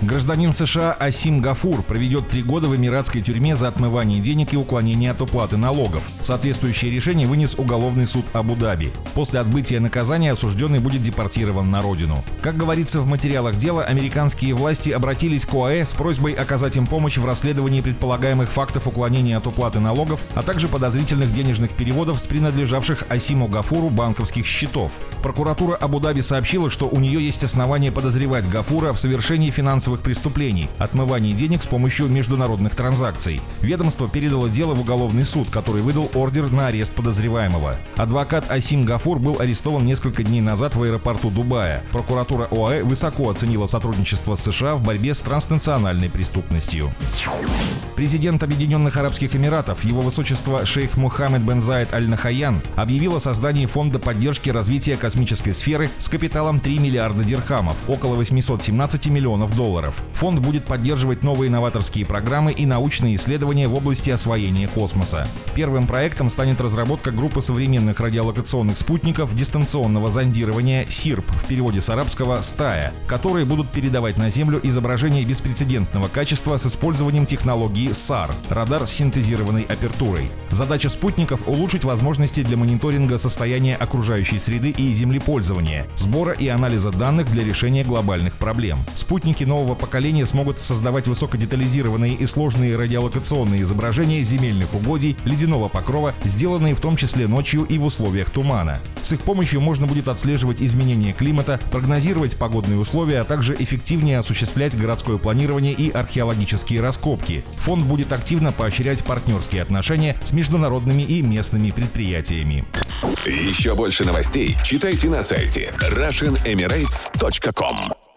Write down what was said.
Гражданин США Асим Гафур проведет три года в эмиратской тюрьме за отмывание денег и уклонение от уплаты налогов. Соответствующее решение вынес уголовный суд Абу-Даби. После отбытия наказания осужденный будет депортирован на родину. Как говорится в материалах дела, американские власти обратились к ОАЭ с просьбой оказать им помощь в расследовании предполагаемых фактов уклонения от уплаты налогов, а также подозрительных денежных переводов с принадлежавших Асиму Гафуру банковских счетов. Прокуратура Абу-Даби сообщила, что у нее есть основания подозревать Гафура в совершении финансовых финансовых преступлений, отмывании денег с помощью международных транзакций. Ведомство передало дело в уголовный суд, который выдал ордер на арест подозреваемого. Адвокат Асим Гафур был арестован несколько дней назад в аэропорту Дубая. Прокуратура ОАЭ высоко оценила сотрудничество с США в борьбе с транснациональной преступностью. Президент Объединенных Арабских Эмиратов, его высочество шейх Мухаммед бен Заид Аль-Нахаян, объявил о создании фонда поддержки развития космической сферы с капиталом 3 миллиарда дирхамов, около 817 миллионов долларов долларов. Фонд будет поддерживать новые новаторские программы и научные исследования в области освоения космоса. Первым проектом станет разработка группы современных радиолокационных спутников дистанционного зондирования СИРП, в переводе с арабского «стая», которые будут передавать на Землю изображения беспрецедентного качества с использованием технологии САР – радар с синтезированной апертурой. Задача спутников – улучшить возможности для мониторинга состояния окружающей среды и землепользования, сбора и анализа данных для решения глобальных проблем. Спутники нового нового поколения смогут создавать высокодетализированные и сложные радиолокационные изображения земельных угодий, ледяного покрова, сделанные в том числе ночью и в условиях тумана. С их помощью можно будет отслеживать изменения климата, прогнозировать погодные условия, а также эффективнее осуществлять городское планирование и археологические раскопки. Фонд будет активно поощрять партнерские отношения с международными и местными предприятиями. Еще больше новостей читайте на сайте RussianEmirates.com